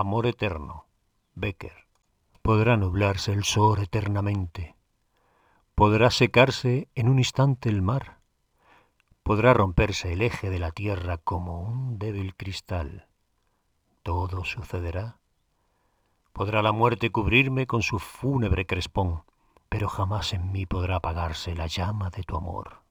Amor eterno, Becker. Podrá nublarse el sol eternamente. Podrá secarse en un instante el mar. Podrá romperse el eje de la tierra como un débil cristal. Todo sucederá. Podrá la muerte cubrirme con su fúnebre crespón, pero jamás en mí podrá apagarse la llama de tu amor.